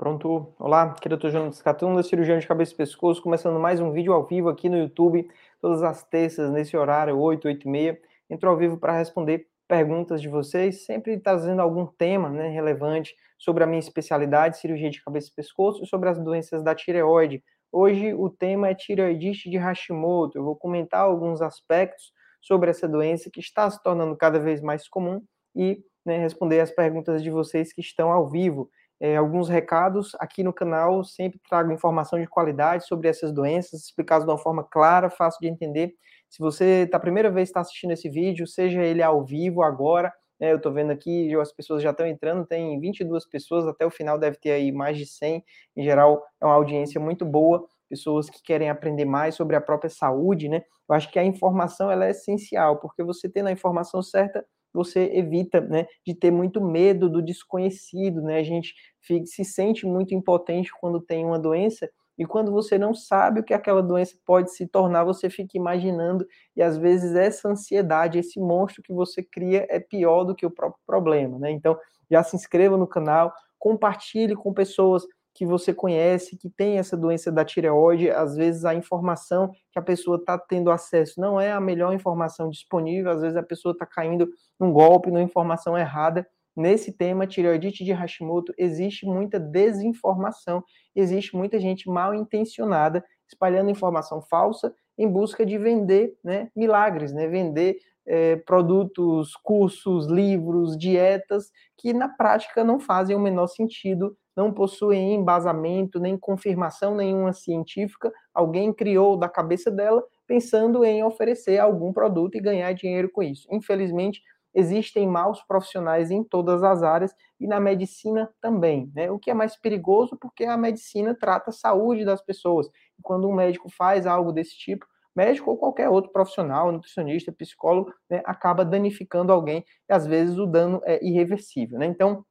Pronto. Olá, aqui é o Dr. Jonas Catunda, cirurgião de cabeça e pescoço, começando mais um vídeo ao vivo aqui no YouTube, todas as terças, nesse horário, 8, 8 e meia. Entro ao vivo para responder perguntas de vocês, sempre trazendo algum tema né, relevante sobre a minha especialidade, cirurgia de cabeça e pescoço, e sobre as doenças da tireoide. Hoje o tema é tireoidite de Hashimoto. Eu vou comentar alguns aspectos sobre essa doença que está se tornando cada vez mais comum e né, responder as perguntas de vocês que estão ao vivo é, alguns recados aqui no canal. Sempre trago informação de qualidade sobre essas doenças, explicadas de uma forma clara, fácil de entender. Se você está a primeira vez está assistindo esse vídeo, seja ele ao vivo agora, né, eu estou vendo aqui, as pessoas já estão entrando, tem 22 pessoas, até o final deve ter aí mais de 100. Em geral, é uma audiência muito boa, pessoas que querem aprender mais sobre a própria saúde, né? Eu acho que a informação ela é essencial, porque você tendo a informação certa, você evita né, de ter muito medo do desconhecido, né? A gente fica, se sente muito impotente quando tem uma doença e quando você não sabe o que aquela doença pode se tornar, você fica imaginando e às vezes essa ansiedade, esse monstro que você cria é pior do que o próprio problema, né? Então, já se inscreva no canal, compartilhe com pessoas que você conhece, que tem essa doença da tireoide, às vezes a informação que a pessoa está tendo acesso não é a melhor informação disponível, às vezes a pessoa está caindo num golpe, numa informação errada. Nesse tema, tireoidite de Hashimoto, existe muita desinformação, existe muita gente mal intencionada espalhando informação falsa em busca de vender né, milagres, né, vender é, produtos, cursos, livros, dietas que na prática não fazem o menor sentido não possuem embasamento, nem confirmação nenhuma científica. Alguém criou da cabeça dela pensando em oferecer algum produto e ganhar dinheiro com isso. Infelizmente, existem maus profissionais em todas as áreas e na medicina também, né? O que é mais perigoso porque a medicina trata a saúde das pessoas. E quando um médico faz algo desse tipo, médico ou qualquer outro profissional, nutricionista, psicólogo, né, acaba danificando alguém e às vezes o dano é irreversível, né? Então,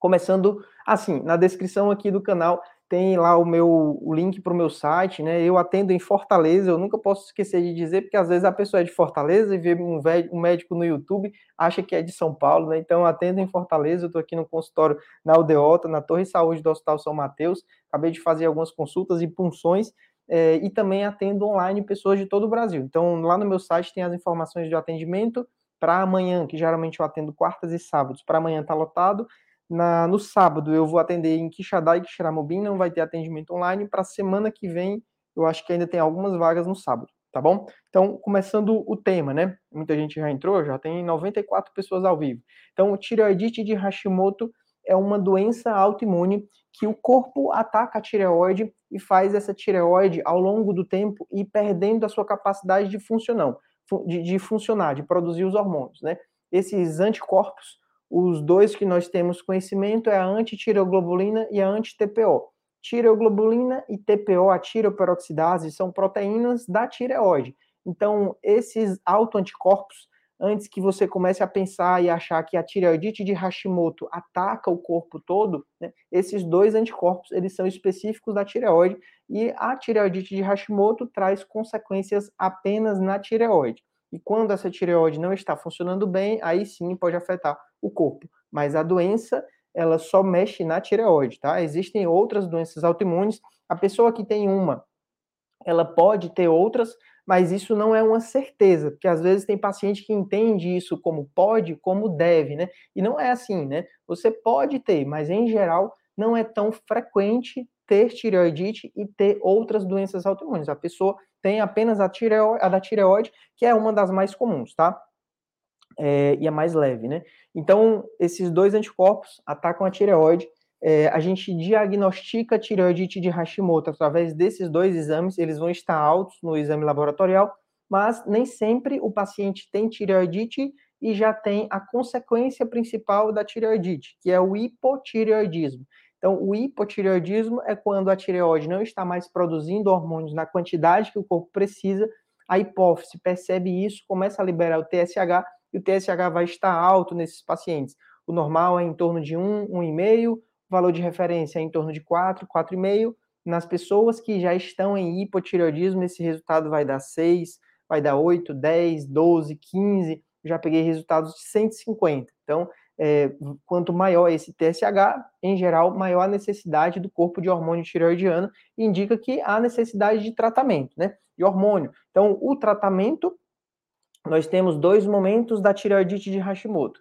Começando assim, na descrição aqui do canal tem lá o meu o link para o meu site, né? Eu atendo em Fortaleza, eu nunca posso esquecer de dizer, porque às vezes a pessoa é de Fortaleza e vê um, um médico no YouTube, acha que é de São Paulo, né? Então eu atendo em Fortaleza, eu estou aqui no consultório na Aldeota, na Torre de Saúde do Hospital São Mateus, acabei de fazer algumas consultas e punções, é, e também atendo online pessoas de todo o Brasil. Então lá no meu site tem as informações de atendimento para amanhã, que geralmente eu atendo quartas e sábados, para amanhã está lotado, na, no sábado eu vou atender em Quixadá e Quixeramobim, não vai ter atendimento online. Para semana que vem, eu acho que ainda tem algumas vagas no sábado, tá bom? Então, começando o tema, né? Muita gente já entrou, já tem 94 pessoas ao vivo. Então, o tireoidite de Hashimoto é uma doença autoimune que o corpo ataca a tireoide e faz essa tireoide, ao longo do tempo, ir perdendo a sua capacidade de funcionar, de, de funcionar, de produzir os hormônios, né? Esses anticorpos os dois que nós temos conhecimento é a antitireoglobulina e a anti-TPO. Tireoglobulina e TPO, a tireoperoxidase, são proteínas da tireoide. Então, esses autoanticorpos, antes que você comece a pensar e achar que a tireoidite de Hashimoto ataca o corpo todo, né, esses dois anticorpos, eles são específicos da tireoide e a tireoidite de Hashimoto traz consequências apenas na tireoide. E quando essa tireoide não está funcionando bem, aí sim pode afetar o corpo. Mas a doença, ela só mexe na tireoide, tá? Existem outras doenças autoimunes. A pessoa que tem uma, ela pode ter outras, mas isso não é uma certeza, porque às vezes tem paciente que entende isso como pode, como deve, né? E não é assim, né? Você pode ter, mas em geral não é tão frequente ter tireoidite e ter outras doenças autoimunes. A pessoa tem apenas a, tireoide, a da tireoide, que é uma das mais comuns, tá? É, e a mais leve, né? Então, esses dois anticorpos atacam a tireoide. É, a gente diagnostica tireoidite de Hashimoto através desses dois exames, eles vão estar altos no exame laboratorial, mas nem sempre o paciente tem tireoidite e já tem a consequência principal da tireoidite, que é o hipotireoidismo. Então, o hipotireoidismo é quando a tireoide não está mais produzindo hormônios na quantidade que o corpo precisa, a hipófise percebe isso, começa a liberar o TSH e o TSH vai estar alto nesses pacientes. O normal é em torno de 1, 1,5, o valor de referência é em torno de 4, 4,5. Nas pessoas que já estão em hipotireoidismo, esse resultado vai dar 6, vai dar 8, 10, 12, 15. Já peguei resultados de 150. Então, é, quanto maior esse TSH, em geral, maior a necessidade do corpo de hormônio tireoidiano, indica que há necessidade de tratamento, né, de hormônio. Então, o tratamento, nós temos dois momentos da tireoidite de Hashimoto.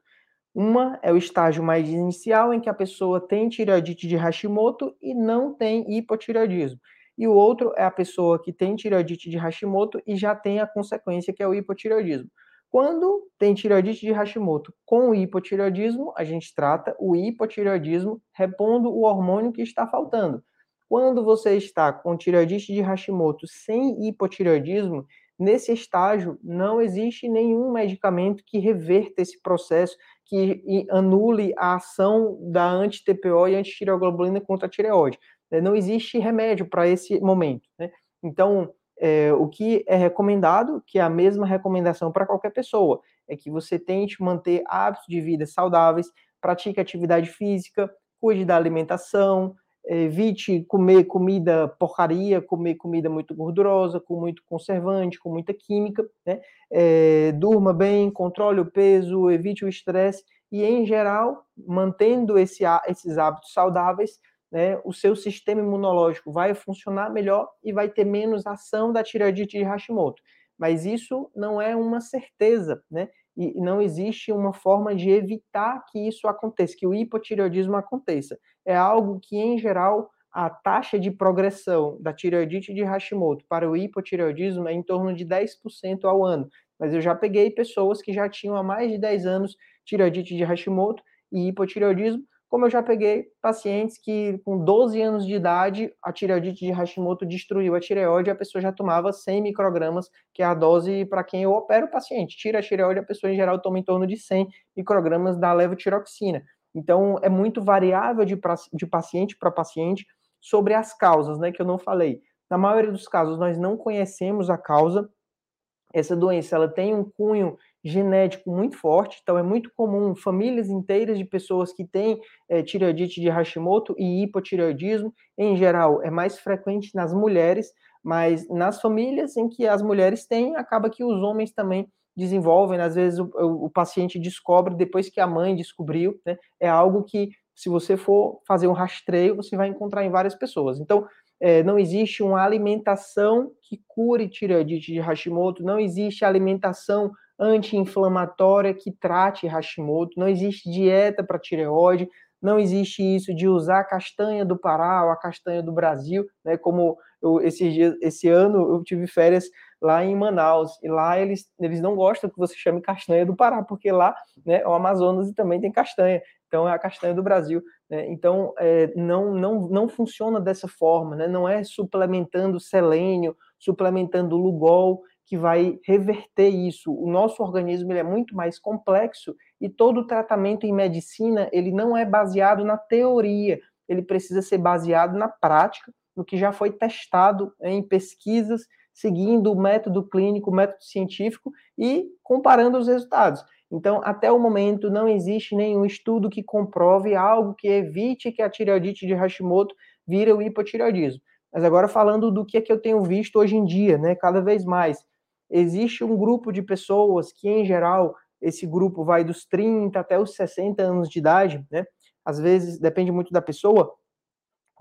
Uma é o estágio mais inicial, em que a pessoa tem tireoidite de Hashimoto e não tem hipotireoidismo. E o outro é a pessoa que tem tireoidite de Hashimoto e já tem a consequência, que é o hipotireoidismo. Quando tem tireoidite de Hashimoto com hipotireoidismo, a gente trata o hipotireoidismo repondo o hormônio que está faltando. Quando você está com tireoidite de Hashimoto sem hipotireoidismo, nesse estágio não existe nenhum medicamento que reverta esse processo, que anule a ação da anti-TPO e anti-tireoglobulina contra a tireoide. Não existe remédio para esse momento. Né? Então, é, o que é recomendado, que é a mesma recomendação para qualquer pessoa, é que você tente manter hábitos de vida saudáveis, pratique atividade física, cuide da alimentação, evite comer comida porcaria, comer comida muito gordurosa, com muito conservante, com muita química, né? É, durma bem, controle o peso, evite o estresse e, em geral, mantendo esse, esses hábitos saudáveis, né, o seu sistema imunológico vai funcionar melhor e vai ter menos ação da tireoidite de Hashimoto. Mas isso não é uma certeza, né? E não existe uma forma de evitar que isso aconteça, que o hipotireoidismo aconteça. É algo que, em geral, a taxa de progressão da tireoidite de Hashimoto para o hipotireoidismo é em torno de 10% ao ano. Mas eu já peguei pessoas que já tinham há mais de 10 anos tireoidite de Hashimoto e hipotireoidismo, como eu já peguei pacientes que com 12 anos de idade a tireoidite de Hashimoto destruiu a tireoide a pessoa já tomava 100 microgramas, que é a dose para quem eu opero o paciente. Tira a tireoide, a pessoa em geral toma em torno de 100 microgramas da levotiroxina. Então é muito variável de, de paciente para paciente sobre as causas, né, que eu não falei. Na maioria dos casos nós não conhecemos a causa. Essa doença ela tem um cunho genético muito forte, então é muito comum famílias inteiras de pessoas que têm é, tireoidite de Hashimoto e hipotireoidismo, em geral, é mais frequente nas mulheres, mas nas famílias em que as mulheres têm, acaba que os homens também desenvolvem, às vezes o, o, o paciente descobre depois que a mãe descobriu, né? É algo que, se você for fazer um rastreio, você vai encontrar em várias pessoas. Então, é, não existe uma alimentação que cure tireoidite de Hashimoto, não existe alimentação anti-inflamatória que trate Hashimoto, não existe dieta para tireoide, não existe isso de usar a castanha do Pará ou a castanha do Brasil, né? Como eu, esse, ano eu tive férias lá em Manaus, e lá eles, eles não gostam que você chame castanha do Pará, porque lá né, é o Amazonas também tem castanha, então é a castanha do Brasil. Né? Então é, não, não, não funciona dessa forma, né? não é suplementando selênio, suplementando Lugol, que vai reverter isso. O nosso organismo ele é muito mais complexo e todo tratamento em medicina ele não é baseado na teoria, ele precisa ser baseado na prática, no que já foi testado em pesquisas, seguindo o método clínico, o método científico e comparando os resultados. Então, até o momento, não existe nenhum estudo que comprove algo que evite que a tireoidite de Hashimoto vire o hipotireoidismo. Mas agora falando do que é que eu tenho visto hoje em dia, né, cada vez mais existe um grupo de pessoas que, em geral, esse grupo vai dos 30 até os 60 anos de idade, né? Às vezes depende muito da pessoa,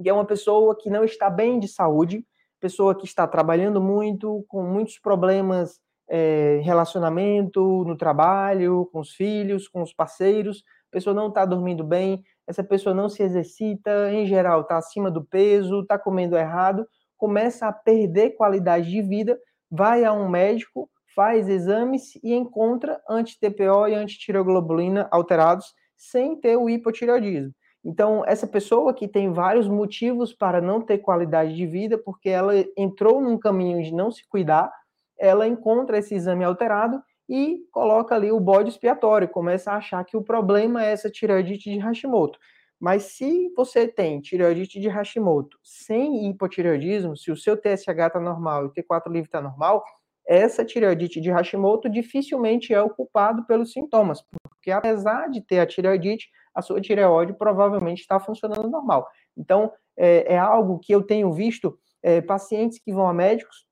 que é uma pessoa que não está bem de saúde, pessoa que está trabalhando muito, com muitos problemas é, relacionamento, no trabalho, com os filhos, com os parceiros, a pessoa não está dormindo bem, essa pessoa não se exercita, em geral está acima do peso, está comendo errado, começa a perder qualidade de vida vai a um médico, faz exames e encontra anti-TPO e anti-tireoglobulina alterados sem ter o hipotireoidismo. Então, essa pessoa que tem vários motivos para não ter qualidade de vida, porque ela entrou num caminho de não se cuidar, ela encontra esse exame alterado e coloca ali o bode expiatório, começa a achar que o problema é essa tireoidite de Hashimoto. Mas se você tem tireoidite de Hashimoto sem hipotireoidismo, se o seu TSH está normal e o T4 livre está normal, essa tireoidite de Hashimoto dificilmente é o culpado pelos sintomas, porque apesar de ter a tireoidite, a sua tireoide provavelmente está funcionando normal. Então, é, é, algo que eu tenho visto é, pacientes que vão a médicos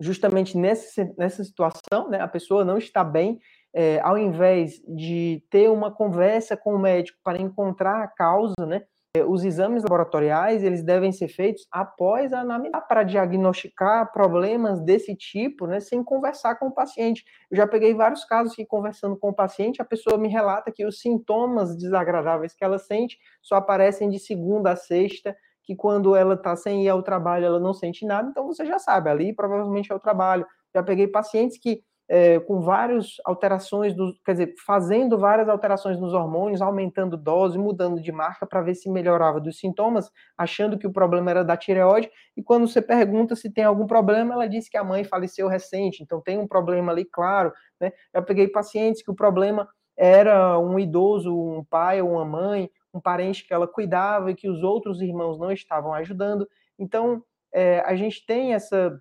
justamente nessa, nessa situação, né, a pessoa não está bem é, ao invés de ter uma conversa com o médico para encontrar a causa, né, os exames laboratoriais eles devem ser feitos após a anamnese para diagnosticar problemas desse tipo, né, sem conversar com o paciente. Eu já peguei vários casos que conversando com o paciente, a pessoa me relata que os sintomas desagradáveis que ela sente só aparecem de segunda a sexta, que quando ela está sem ir ao trabalho ela não sente nada, então você já sabe, ali provavelmente é o trabalho. Já peguei pacientes que é, com várias alterações, do, quer dizer, fazendo várias alterações nos hormônios, aumentando dose, mudando de marca para ver se melhorava dos sintomas, achando que o problema era da tireoide, e quando você pergunta se tem algum problema, ela diz que a mãe faleceu recente, então tem um problema ali, claro, né? Eu peguei pacientes que o problema era um idoso, um pai ou uma mãe, um parente que ela cuidava e que os outros irmãos não estavam ajudando. Então, é, a gente tem essa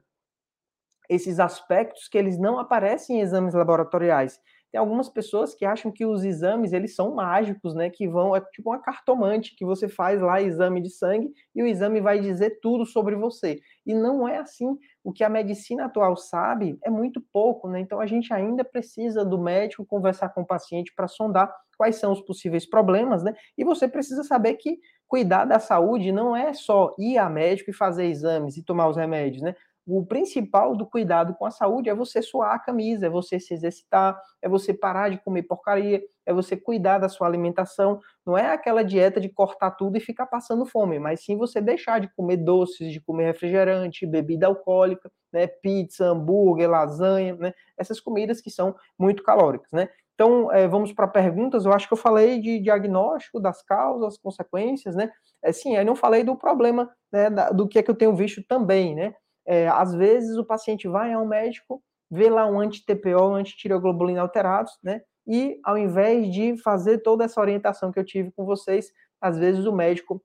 esses aspectos que eles não aparecem em exames laboratoriais. Tem algumas pessoas que acham que os exames eles são mágicos, né? Que vão é tipo uma cartomante que você faz lá exame de sangue e o exame vai dizer tudo sobre você. E não é assim. O que a medicina atual sabe é muito pouco, né? Então a gente ainda precisa do médico conversar com o paciente para sondar quais são os possíveis problemas, né? E você precisa saber que cuidar da saúde não é só ir a médico e fazer exames e tomar os remédios, né? O principal do cuidado com a saúde é você suar a camisa, é você se exercitar, é você parar de comer porcaria, é você cuidar da sua alimentação. Não é aquela dieta de cortar tudo e ficar passando fome, mas sim você deixar de comer doces, de comer refrigerante, bebida alcoólica, né, pizza, hambúrguer, lasanha, né, essas comidas que são muito calóricas, né? Então, é, vamos para perguntas. Eu acho que eu falei de diagnóstico das causas, consequências, né? É, sim, aí não falei do problema, né, da, do que é que eu tenho visto também, né? É, às vezes o paciente vai ao médico, vê lá um anti-TPO, um anti-tireoglobulina alterados, né? E ao invés de fazer toda essa orientação que eu tive com vocês, às vezes o médico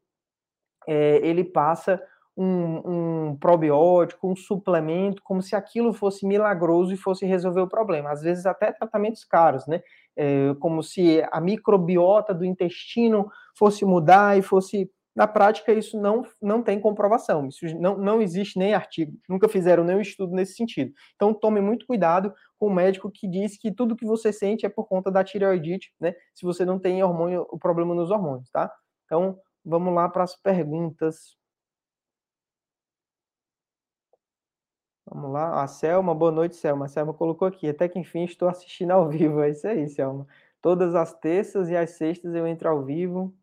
é, ele passa um, um, probiótico, um suplemento, como se aquilo fosse milagroso e fosse resolver o problema. Às vezes até tratamentos caros, né? É, como se a microbiota do intestino fosse mudar e fosse na prática, isso não, não tem comprovação, isso não, não existe nem artigo, nunca fizeram nenhum estudo nesse sentido. Então, tome muito cuidado com o médico que diz que tudo que você sente é por conta da tireoidite, né? Se você não tem hormônio, o problema nos hormônios, tá? Então, vamos lá para as perguntas. Vamos lá, a Selma, boa noite, Selma. A Selma colocou aqui, até que enfim estou assistindo ao vivo. É isso aí, Selma. Todas as terças e as sextas eu entro ao vivo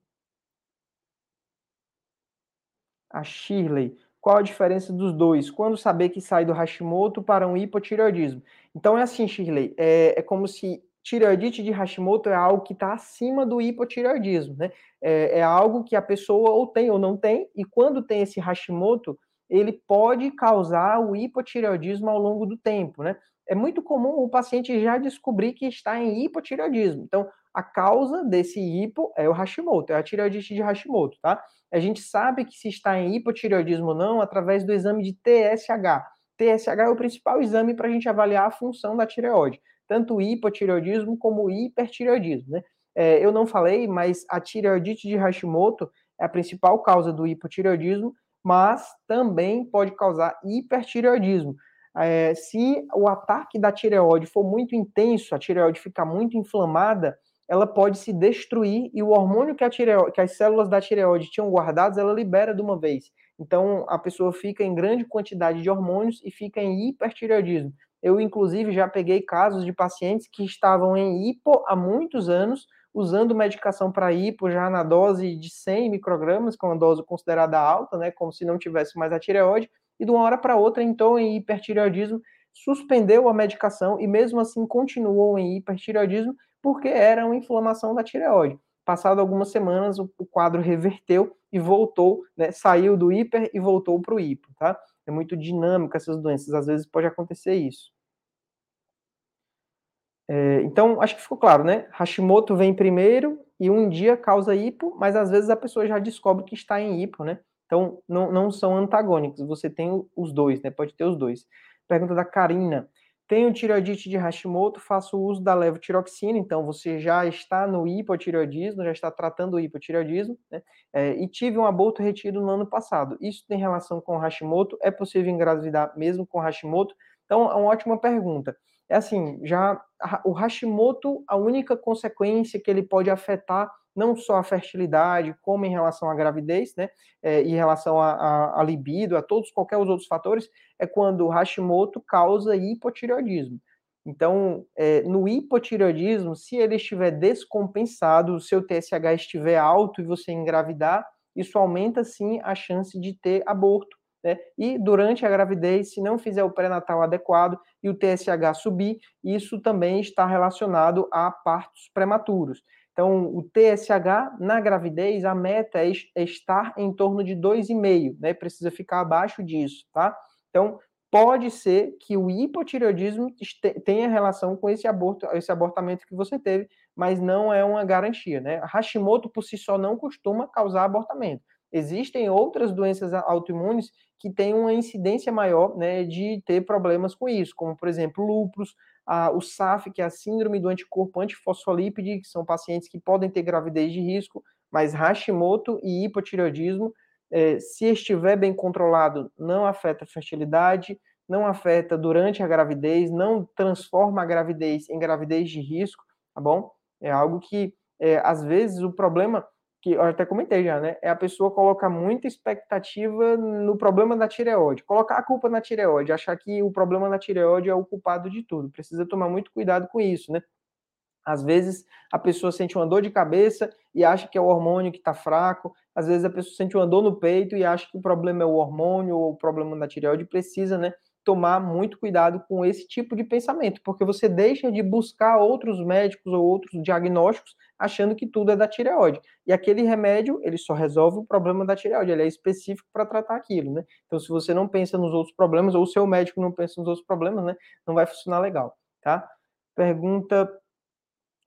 a Shirley. Qual a diferença dos dois? Quando saber que sai do Hashimoto para um hipotireoidismo? Então é assim, Shirley, é, é como se tireoidite de Hashimoto é algo que está acima do hipotireoidismo, né? É, é, algo que a pessoa ou tem ou não tem, e quando tem esse Hashimoto, ele pode causar o hipotireoidismo ao longo do tempo, né? É muito comum o paciente já descobrir que está em hipotireoidismo. Então, a causa desse hipo é o Hashimoto, é a tireoidite de Hashimoto, tá? A gente sabe que se está em hipotireoidismo ou não através do exame de TSH. TSH é o principal exame para a gente avaliar a função da tireoide, tanto o hipotireoidismo como o hipertireoidismo, né? É, eu não falei, mas a tireoidite de Hashimoto é a principal causa do hipotireoidismo, mas também pode causar hipertireoidismo. É, se o ataque da tireoide for muito intenso, a tireoide ficar muito inflamada, ela pode se destruir e o hormônio que, tireoide, que as células da tireoide tinham guardados, ela libera de uma vez. Então, a pessoa fica em grande quantidade de hormônios e fica em hipertireoidismo. Eu, inclusive, já peguei casos de pacientes que estavam em hipo há muitos anos, usando medicação para hipo já na dose de 100 microgramas, que é uma dose considerada alta, né, como se não tivesse mais a tireoide, e de uma hora para outra entrou em hipertireoidismo, suspendeu a medicação e mesmo assim continuou em hipertireoidismo porque era uma inflamação da tireoide. Passado algumas semanas, o, quadro reverteu e voltou, né, saiu do hiper e voltou para o hipo, tá? É muito dinâmico essas doenças, às vezes pode acontecer isso. É, então, acho que ficou claro, né? Hashimoto vem primeiro e um dia causa hipo, mas às vezes a pessoa já descobre que está em hipo, né? Então, não, não são antagônicos, você tem os dois, né? Pode ter os dois. Pergunta da Karina. Tenho tireoidite de Hashimoto, faço uso da levotiroxina, então você já está no hipotireoidismo, já está tratando o hipotireoidismo, né? É, e tive um aborto retido no ano passado. Isso tem relação com Hashimoto? É possível engravidar mesmo com Hashimoto? Então, é uma ótima pergunta. é assim, já o Hashimoto, a única consequência que ele pode afetar não só a fertilidade, como em relação à gravidez, né, é, em relação a, libido, a todos, qualquer os outros fatores, é quando o Hashimoto causa hipotireoidismo. Então, é, no hipotireoidismo, se ele estiver descompensado, o seu TSH estiver alto e você engravidar, isso aumenta sim a chance de ter aborto. Né? E durante a gravidez, se não fizer o pré-natal adequado e o TSH subir, isso também está relacionado a partos prematuros. Então, o TSH na gravidez, a meta é, é estar em torno de 2,5, né? Precisa ficar abaixo disso, tá? Então, pode ser que o hipotireoidismo tenha relação com esse aborto, esse abortamento que você teve, mas não é uma garantia, né? Hashimoto por si só não costuma causar abortamento. Existem outras doenças autoimunes que têm uma incidência maior, né, de ter problemas com isso, como por exemplo, lúpus, a, o SAF, que é a síndrome do anticorpo antifosfolípide, que são pacientes que podem ter gravidez de risco, mas Hashimoto e hipotireoidismo é, se estiver bem controlado, não afeta a fertilidade, não afeta durante a gravidez, não transforma a gravidez em gravidez de risco, tá bom? É algo que, é, às vezes, o problema, que eu até comentei já, né? É a pessoa colocar muita expectativa no problema da tireoide, colocar a culpa na tireoide, achar que o problema da tireoide é o culpado de tudo. Precisa tomar muito cuidado com isso, né? Às vezes a pessoa sente uma dor de cabeça e acha que é o hormônio que está fraco. Às vezes a pessoa sente uma dor no peito e acha que o problema é o hormônio ou o problema da tireoide. Precisa, né, tomar muito cuidado com esse tipo de pensamento, porque você deixa de buscar outros médicos ou outros diagnósticos achando que tudo é da tireoide. E aquele remédio, ele só resolve o problema da tireoide, ele é específico para tratar aquilo, né? Então, se você não pensa nos outros problemas, ou o seu médico não pensa nos outros problemas, né, não vai funcionar legal, tá? Pergunta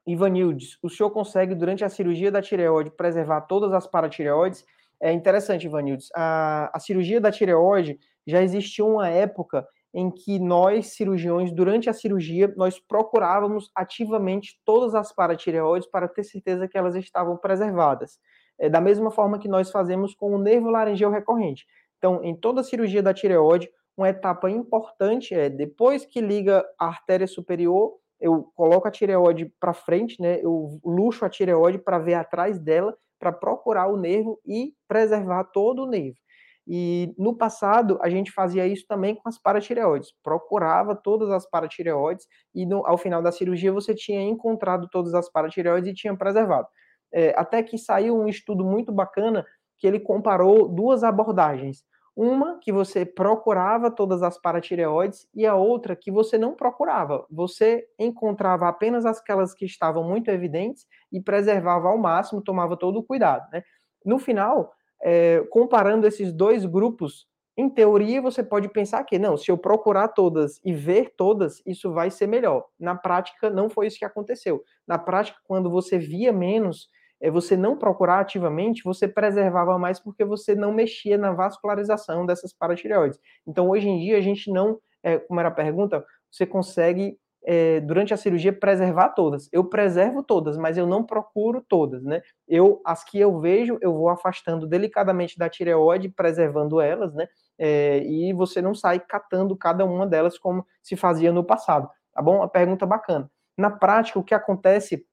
Ivanildes, o senhor consegue, durante a cirurgia da tireoide, preservar todas as paratireoides? É interessante, Ivanildes. A, a cirurgia da tireoide já existiu uma época em que nós, cirurgiões, durante a cirurgia, nós procurávamos ativamente todas as paratireoides para ter certeza que elas estavam preservadas. É, da mesma forma que nós fazemos com o nervo laringeu recorrente. Então, em toda a cirurgia da tireoide, uma etapa importante é, depois que liga a artéria superior, eu coloco a tireoide para frente, né? Eu luxo a tireoide para ver atrás dela, para procurar o nervo e preservar todo o nervo. E no passado a gente fazia isso também com as paratireoides, procurava todas as paratireoides e no, ao final da cirurgia você tinha encontrado todas as paratireoides e tinha preservado. É, até que saiu um estudo muito bacana que ele comparou duas abordagens. Uma que você procurava todas as paratireoides e a outra que você não procurava. Você encontrava apenas aquelas que estavam muito evidentes e preservava ao máximo, tomava todo o cuidado. Né? No final, é, comparando esses dois grupos, em teoria você pode pensar que não, se eu procurar todas e ver todas, isso vai ser melhor. Na prática, não foi isso que aconteceu. Na prática, quando você via menos é, você não procurar ativamente, você preservava mais porque você não mexia na vascularização dessas paratireoides. Então, hoje em dia, a gente não, é, como era a pergunta, você consegue, é, durante a cirurgia, preservar todas. Eu preservo todas, mas eu não procuro todas, né? Eu, as que eu vejo, eu vou afastando delicadamente da tireoide, preservando elas, né? É, e você não sai catando cada uma delas como se fazia no passado, tá bom? Uma pergunta bacana. Na prática, o que acontece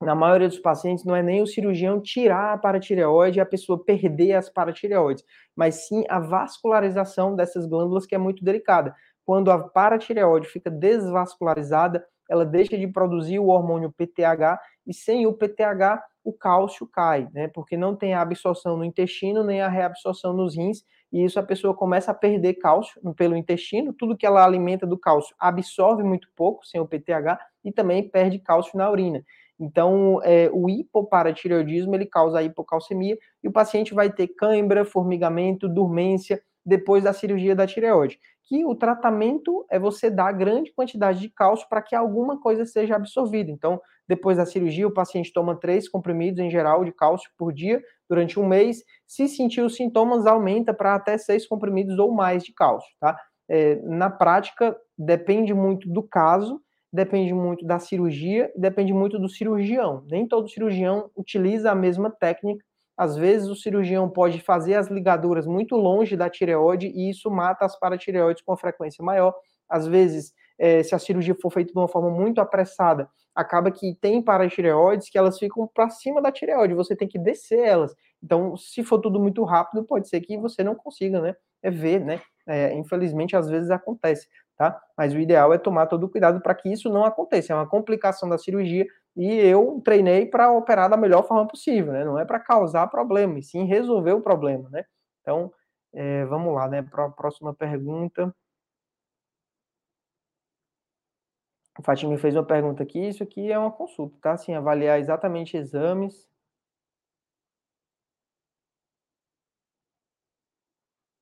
na maioria dos pacientes, não é nem o cirurgião tirar a paratireoide e a pessoa perder as paratireoides, mas sim a vascularização dessas glândulas que é muito delicada. Quando a paratireoide fica desvascularizada, ela deixa de produzir o hormônio PTH e sem o PTH o cálcio cai, né? Porque não tem a absorção no intestino nem a reabsorção nos rins e isso a pessoa começa a perder cálcio pelo intestino, tudo que ela alimenta do cálcio absorve muito pouco sem o PTH e também perde cálcio na urina. Então, é, o hipoparatireoidismo ele causa hipocalcemia e o paciente vai ter cãibra, formigamento, dormência depois da cirurgia da tireoide. Que o tratamento é você dar grande quantidade de cálcio para que alguma coisa seja absorvida. Então, depois da cirurgia, o paciente toma três comprimidos em geral de cálcio por dia durante um mês. Se sentir os sintomas, aumenta para até seis comprimidos ou mais de cálcio, tá? É, na prática, depende muito do caso depende muito da cirurgia, depende muito do cirurgião. Nem todo cirurgião utiliza a mesma técnica. Às vezes o cirurgião pode fazer as ligaduras muito longe da tireoide e isso mata as paratireoides com frequência maior. Às vezes é, se a cirurgia for feita de uma forma muito apressada, acaba que tem paratireoides que elas ficam para cima da tireoide, você tem que descer elas. Então, se for tudo muito rápido, pode ser que você não consiga, né, é ver, né, é, infelizmente às vezes acontece, tá? Mas o ideal é tomar todo o cuidado para que isso não aconteça, é uma complicação da cirurgia e eu treinei para operar da melhor forma possível, né, não é para causar problema, e sim resolver o problema, né? Então, é, vamos lá, né, para a próxima pergunta. O Fatima fez uma pergunta aqui, isso aqui é uma consulta, tá? Assim, avaliar exatamente exames.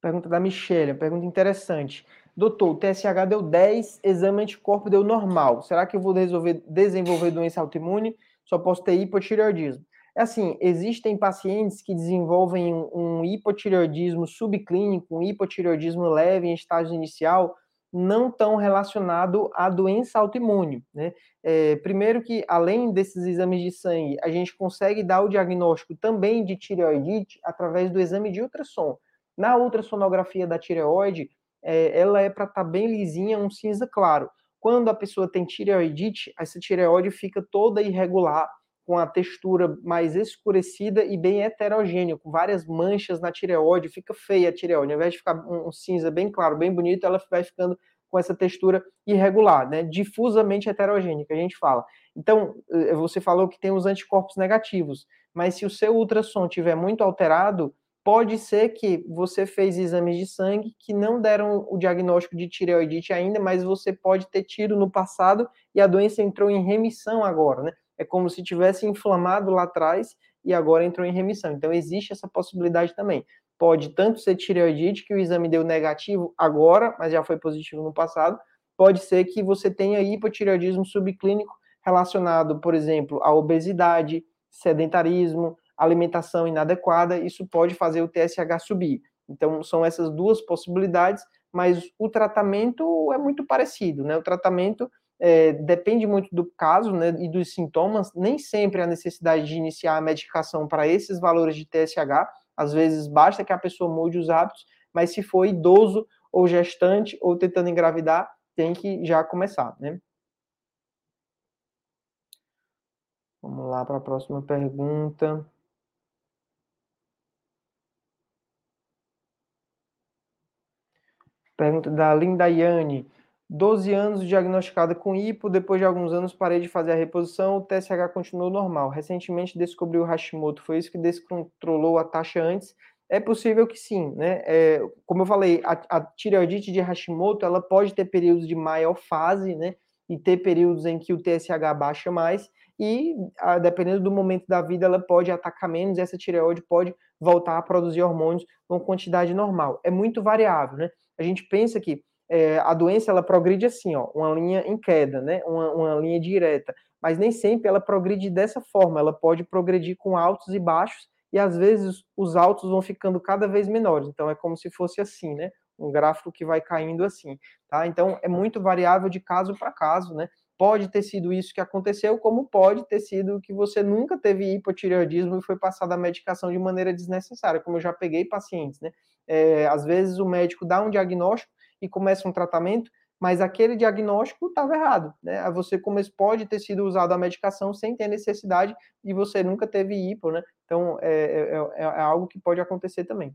Pergunta da Michelle, pergunta interessante. Doutor, o TSH deu 10, exame anticorpo deu normal. Será que eu vou resolver, desenvolver doença autoimune? Só posso ter hipotireoidismo. É assim, existem pacientes que desenvolvem um hipotireoidismo subclínico, um hipotireoidismo leve em estágio inicial, não tão relacionado à doença autoimune. Né? É, primeiro que, além desses exames de sangue, a gente consegue dar o diagnóstico também de tireoidite através do exame de ultrassom. Na ultrassonografia da tireoide, é, ela é para estar tá bem lisinha, um cinza claro. Quando a pessoa tem tireoidite, essa tireoide fica toda irregular, com a textura mais escurecida e bem heterogênea, com várias manchas na tireoide, fica feia a tireoide. Ao invés de ficar um cinza bem claro, bem bonito, ela vai ficando com essa textura irregular, né? difusamente heterogênea, que a gente fala. Então, eh, você falou que tem os anticorpos negativos, mas se o seu ultrassom estiver muito alterado, pode ser que você fez exames de sangue que não deram o diagnóstico de tireoidite ainda, mas você pode ter tido no passado e a doença entrou em remissão agora, né? é como se tivesse inflamado lá atrás e agora entrou em remissão. Então existe essa possibilidade também. Pode tanto ser tireoidite, que o exame deu negativo agora, mas já foi positivo no passado, pode ser que você tenha hipotireoidismo subclínico relacionado, por exemplo, à obesidade, sedentarismo, alimentação inadequada, isso pode fazer o TSH subir. Então, são essas duas possibilidades, mas o tratamento é muito parecido, né? O tratamento é, depende muito do caso né, e dos sintomas, nem sempre há necessidade de iniciar a medicação para esses valores de TSH, às vezes basta que a pessoa mude os hábitos, mas se for idoso ou gestante ou tentando engravidar, tem que já começar, né? Vamos lá para a próxima pergunta. Pergunta da Linda Yane. 12 anos diagnosticada com hipo, depois de alguns anos parei de fazer a reposição, o TSH continuou normal. Recentemente descobriu o Hashimoto, foi isso que descontrolou a taxa antes? É possível que sim, né? É, como eu falei, a, a, tireoidite de Hashimoto, ela pode ter períodos de maior fase, né? E ter períodos em que o TSH baixa mais, e a, dependendo do momento da vida, ela pode atacar menos, e essa tireoide pode voltar a produzir hormônios com quantidade normal. É muito variável, né? A gente pensa que é, a doença ela progride assim, ó, uma linha em queda, né? Uma, uma linha direta. Mas nem sempre ela progride dessa forma. Ela pode progredir com altos e baixos e às vezes os altos vão ficando cada vez menores. Então é como se fosse assim, né? Um gráfico que vai caindo assim, tá? Então é muito variável de caso para caso, né? Pode ter sido isso que aconteceu, como pode ter sido que você nunca teve hipotireoidismo e foi passada a medicação de maneira desnecessária, como eu já peguei pacientes, né? É, às vezes o médico dá um diagnóstico e começa um tratamento, mas aquele diagnóstico estava errado, né? Você pode ter sido usado a medicação sem ter necessidade e você nunca teve hipo, né? Então é, é, é, é algo que pode acontecer também.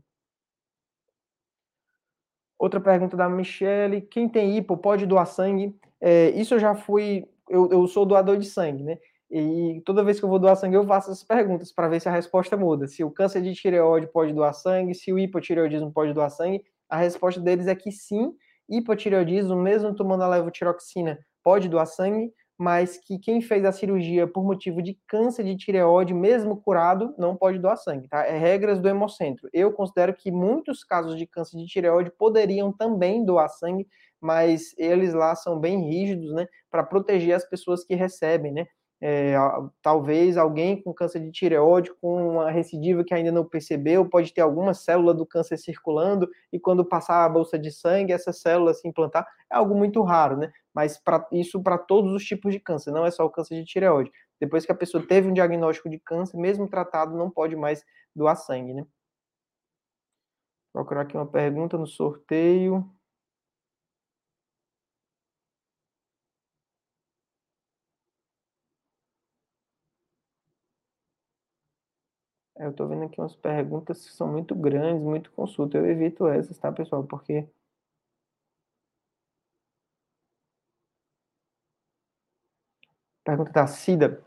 Outra pergunta da Michelle: quem tem hipo pode doar sangue? É, isso eu já fui, eu, eu sou doador de sangue, né? E toda vez que eu vou doar sangue, eu faço essas perguntas para ver se a resposta muda. Se o câncer de tireoide pode doar sangue, se o hipotireoidismo pode doar sangue. A resposta deles é que sim, hipotireoidismo, mesmo tomando a levotiroxina, pode doar sangue, mas que quem fez a cirurgia por motivo de câncer de tireoide, mesmo curado, não pode doar sangue, tá? É regras do hemocentro. Eu considero que muitos casos de câncer de tireoide poderiam também doar sangue, mas eles lá são bem rígidos, né, para proteger as pessoas que recebem, né? é, talvez alguém com câncer de tireoide, com uma recidiva que ainda não percebeu, pode ter alguma célula do câncer circulando, e quando passar a bolsa de sangue, essa célula se implantar, é algo muito raro, né? Mas pra, isso para todos os tipos de câncer, não é só o câncer de tireoide. Depois que a pessoa teve um diagnóstico de câncer, mesmo tratado, não pode mais doar sangue, né? Vou procurar aqui uma pergunta no sorteio. Eu tô vendo aqui umas perguntas que são muito grandes, muito consulta. Eu evito essas, tá, pessoal? Porque pergunta da Cida.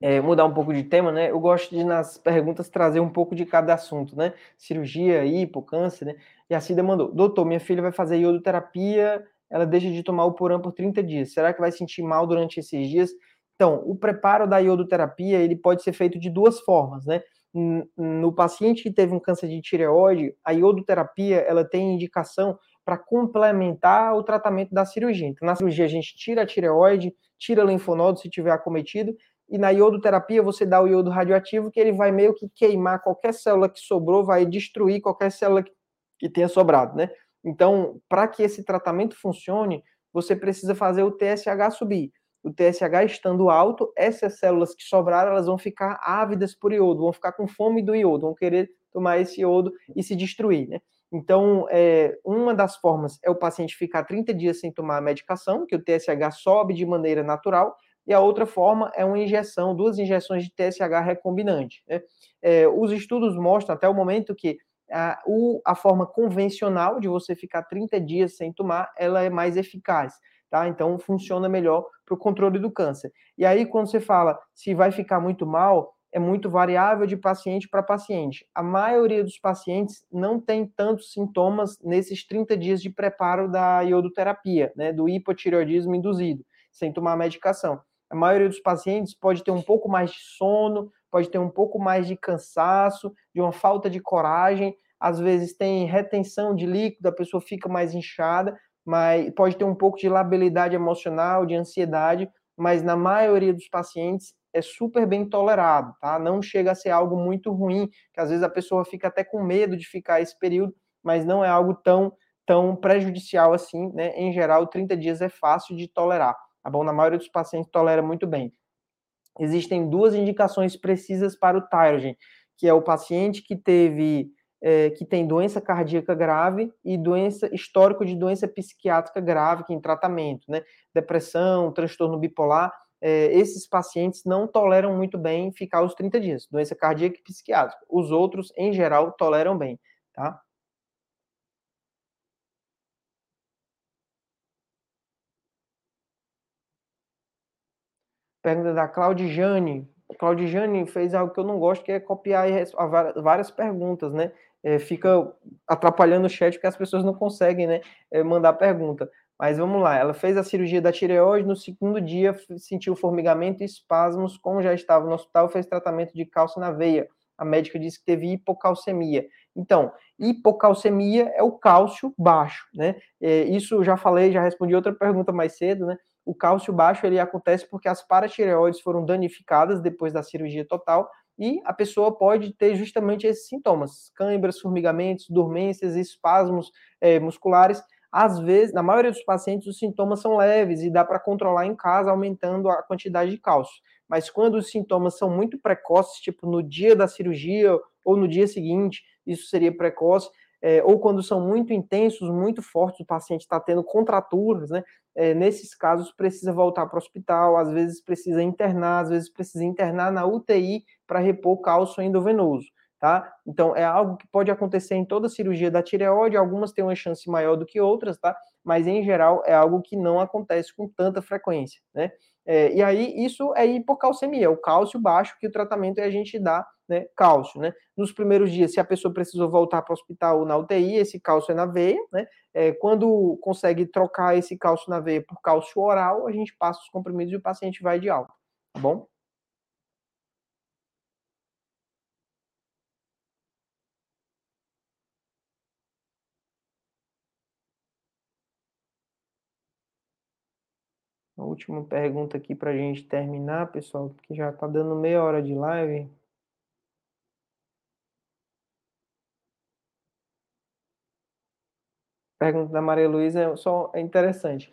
É, mudar um pouco de tema, né? Eu gosto de, nas perguntas, trazer um pouco de cada assunto, né? Cirurgia, hipo, câncer, né? E a Cida mandou: Doutor, minha filha vai fazer iodoterapia, ela deixa de tomar o Puran por 30 dias. Será que vai sentir mal durante esses dias? Então, o preparo da iodoterapia, ele pode ser feito de duas formas, né? No paciente que teve um câncer de tireoide, a iodoterapia, ela tem indicação para complementar o tratamento da cirurgia. Então, na cirurgia, a gente tira a tireoide, tira linfonodo se tiver acometido, e na iodoterapia você dá o iodo radioativo, que ele vai meio que queimar qualquer célula que sobrou, vai destruir qualquer célula que tenha sobrado, né? Então, para que esse tratamento funcione, você precisa fazer o TSH subir. O TSH estando alto, essas células que sobraram, elas vão ficar ávidas por iodo, vão ficar com fome do iodo, vão querer tomar esse iodo e se destruir, né? Então, é, uma das formas é o paciente ficar 30 dias sem tomar a medicação, que o TSH sobe de maneira natural, e a outra forma é uma injeção, duas injeções de TSH recombinante. Né? É, os estudos mostram até o momento que a, o, a forma convencional de você ficar 30 dias sem tomar, ela é mais eficaz. Tá? Então, funciona melhor para o controle do câncer. E aí, quando você fala se vai ficar muito mal, é muito variável de paciente para paciente. A maioria dos pacientes não tem tantos sintomas nesses 30 dias de preparo da iodoterapia, né, do hipotireoidismo induzido, sem tomar medicação. A maioria dos pacientes pode ter um pouco mais de sono, pode ter um pouco mais de cansaço, de uma falta de coragem, às vezes tem retenção de líquido, a pessoa fica mais inchada, mas pode ter um pouco de labilidade emocional, de ansiedade, mas na maioria dos pacientes é super bem tolerado, tá? Não chega a ser algo muito ruim, que às vezes a pessoa fica até com medo de ficar esse período, mas não é algo tão tão prejudicial assim, né? Em geral, 30 dias é fácil de tolerar, tá bom? Na maioria dos pacientes tolera muito bem. Existem duas indicações precisas para o Tyrogen, que é o paciente que teve é, que tem doença cardíaca grave e doença histórico de doença psiquiátrica grave que em tratamento, né? Depressão, transtorno bipolar, é, esses pacientes não toleram muito bem ficar os 30 dias, doença cardíaca e psiquiátrica. Os outros, em geral, toleram bem, tá? Pergunta da Claudijane. Claudijane fez algo que eu não gosto, que é copiar várias perguntas, né? É, fica atrapalhando o chat porque as pessoas não conseguem, né, é, mandar pergunta. Mas vamos lá, ela fez a cirurgia da tireoide, no segundo dia sentiu formigamento e espasmos, como já estava no hospital, fez tratamento de cálcio na veia. A médica disse que teve hipocalcemia. Então, hipocalcemia é o cálcio baixo, né? É, isso já falei, já respondi outra pergunta mais cedo, né? O cálcio baixo ele acontece porque as paratireoides foram danificadas depois da cirurgia total e a pessoa pode ter justamente esses sintomas: câimbras, formigamentos, dormências, espasmos é, musculares às vezes, na maioria dos pacientes, os sintomas são leves e dá para controlar em casa, aumentando a quantidade de cálcio. Mas quando os sintomas são muito precoces, tipo no dia da cirurgia ou no dia seguinte, isso seria precoce, é, ou quando são muito intensos, muito fortes, o paciente está tendo contraturas, né? É, nesses casos, precisa voltar para o hospital, às vezes precisa internar, às vezes precisa internar na UTI para repor cálcio endovenoso tá? Então é algo que pode acontecer em toda cirurgia da tireoide, algumas têm uma chance maior do que outras, tá? Mas em geral é algo que não acontece com tanta frequência, né? É, e aí isso é hipocalcemia, o cálcio baixo que o tratamento é a gente dá, né, cálcio, né? Nos primeiros dias, se a pessoa precisou voltar para o hospital ou na UTI, esse cálcio é na veia, né? É, quando consegue trocar esse cálcio na veia por cálcio oral, a gente passa os comprimidos e o paciente vai de alta, tá bom? A última pergunta aqui para a gente terminar, pessoal, porque já está dando meia hora de live. Pergunta da Maria Luísa é só é interessante.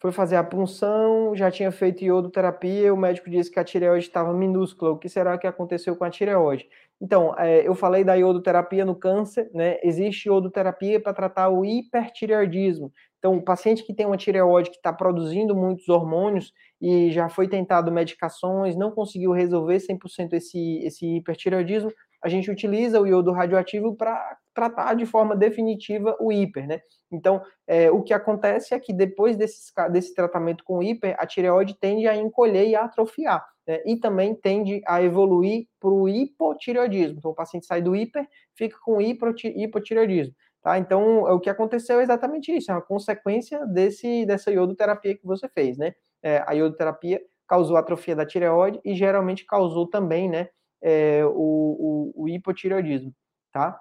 Foi fazer a punção, já tinha feito iodoterapia, o médico disse que a tireoide estava minúscula. O que será que aconteceu com a tireoide? Então, é, eu falei da iodoterapia no câncer, né? Existe iodoterapia para tratar o hipertireoidismo. Então, o paciente que tem uma tireoide que está produzindo muitos hormônios e já foi tentado medicações, não conseguiu resolver 100% esse, esse hipertireoidismo, a gente utiliza o iodo radioativo para tratar de forma definitiva o hiper, né? Então, é, o que acontece é que depois desse, desse tratamento com hiper, a tireoide tende a encolher e a atrofiar, né? E também tende a evoluir para o hipotireoidismo. Então, o paciente sai do hiper, fica com hipotireoidismo. Tá? Então, o que aconteceu é exatamente isso, é uma consequência desse, dessa iodoterapia que você fez, né? É, a iodoterapia causou atrofia da tireoide e geralmente causou também, né, é, o, o, o hipotireoidismo, tá?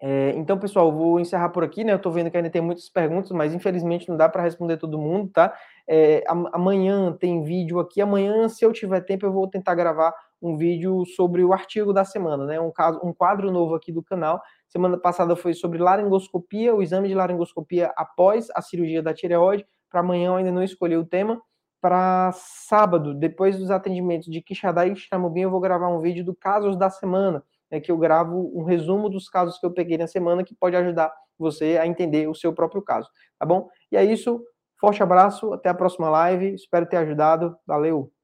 É, então, pessoal, vou encerrar por aqui, né? Eu tô vendo que ainda tem muitas perguntas, mas infelizmente não dá para responder todo mundo, tá? É, amanhã tem vídeo aqui. Amanhã, se eu tiver tempo, eu vou tentar gravar um vídeo sobre o artigo da semana, né? Um, caso, um quadro novo aqui do canal. Semana passada foi sobre laringoscopia, o exame de laringoscopia após a cirurgia da tireoide. Para amanhã eu ainda não escolhi o tema. Para sábado, depois dos atendimentos de Quixadá e Xamubim, eu vou gravar um vídeo do casos da semana é que eu gravo um resumo dos casos que eu peguei na semana que pode ajudar você a entender o seu próprio caso, tá bom? E é isso, forte abraço, até a próxima live, espero ter ajudado, valeu!